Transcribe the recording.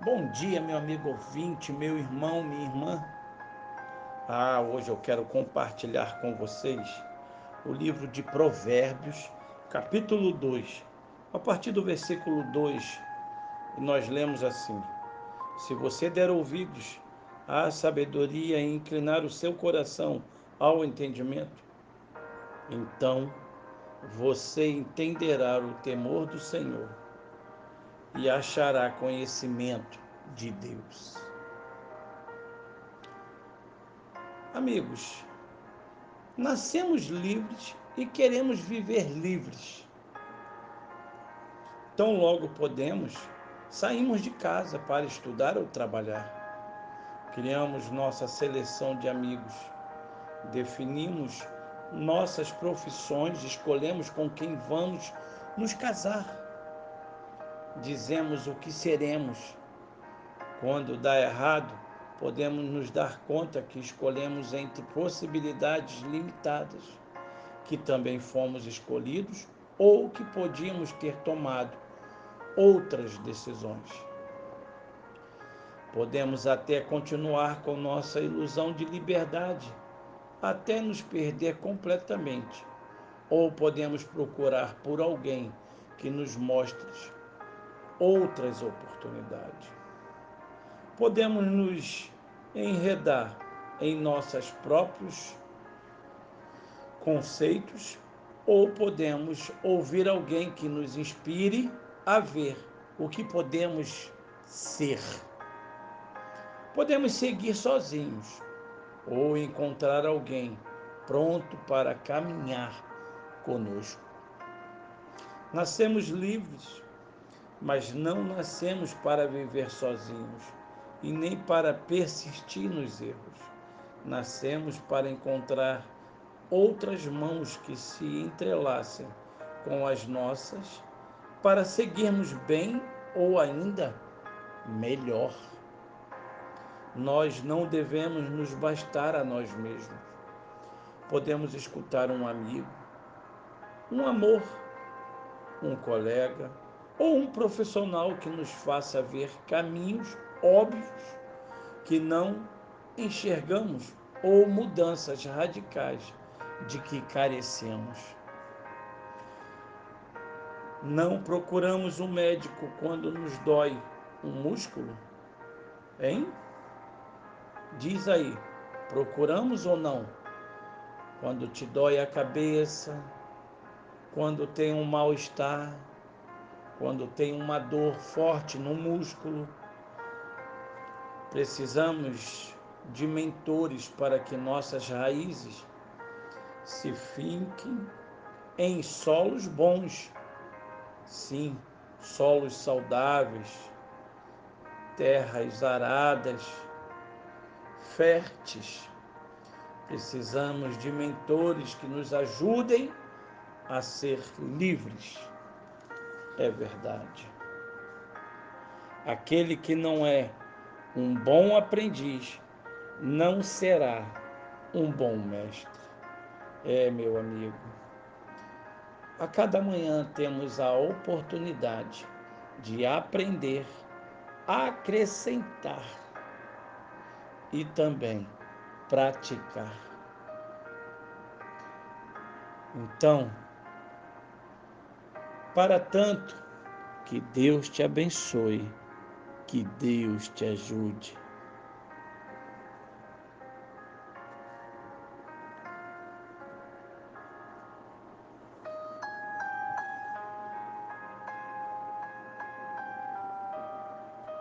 Bom dia, meu amigo ouvinte, meu irmão, minha irmã. Ah, hoje eu quero compartilhar com vocês o livro de Provérbios, capítulo 2. A partir do versículo 2, nós lemos assim: Se você der ouvidos à sabedoria e inclinar o seu coração ao entendimento, então você entenderá o temor do Senhor e achará conhecimento de Deus. Amigos, nascemos livres e queremos viver livres. Tão logo podemos, saímos de casa para estudar ou trabalhar. Criamos nossa seleção de amigos, definimos nossas profissões, escolhemos com quem vamos nos casar dizemos o que seremos. Quando dá errado, podemos nos dar conta que escolhemos entre possibilidades limitadas, que também fomos escolhidos ou que podíamos ter tomado outras decisões. Podemos até continuar com nossa ilusão de liberdade, até nos perder completamente, ou podemos procurar por alguém que nos mostre outras oportunidades. Podemos nos enredar em nossos próprios conceitos ou podemos ouvir alguém que nos inspire a ver o que podemos ser. Podemos seguir sozinhos ou encontrar alguém pronto para caminhar conosco. Nascemos livres mas não nascemos para viver sozinhos e nem para persistir nos erros. Nascemos para encontrar outras mãos que se entrelacem com as nossas para seguirmos bem ou ainda melhor. Nós não devemos nos bastar a nós mesmos. Podemos escutar um amigo, um amor, um colega, ou um profissional que nos faça ver caminhos óbvios que não enxergamos ou mudanças radicais de que carecemos. Não procuramos um médico quando nos dói um músculo? Hein? Diz aí, procuramos ou não? Quando te dói a cabeça, quando tem um mal-estar, quando tem uma dor forte no músculo. Precisamos de mentores para que nossas raízes se finquem em solos bons. Sim, solos saudáveis, terras aradas, férteis. Precisamos de mentores que nos ajudem a ser livres é verdade. Aquele que não é um bom aprendiz não será um bom mestre. É, meu amigo. A cada manhã temos a oportunidade de aprender, acrescentar e também praticar. Então, para tanto, que Deus te abençoe, que Deus te ajude.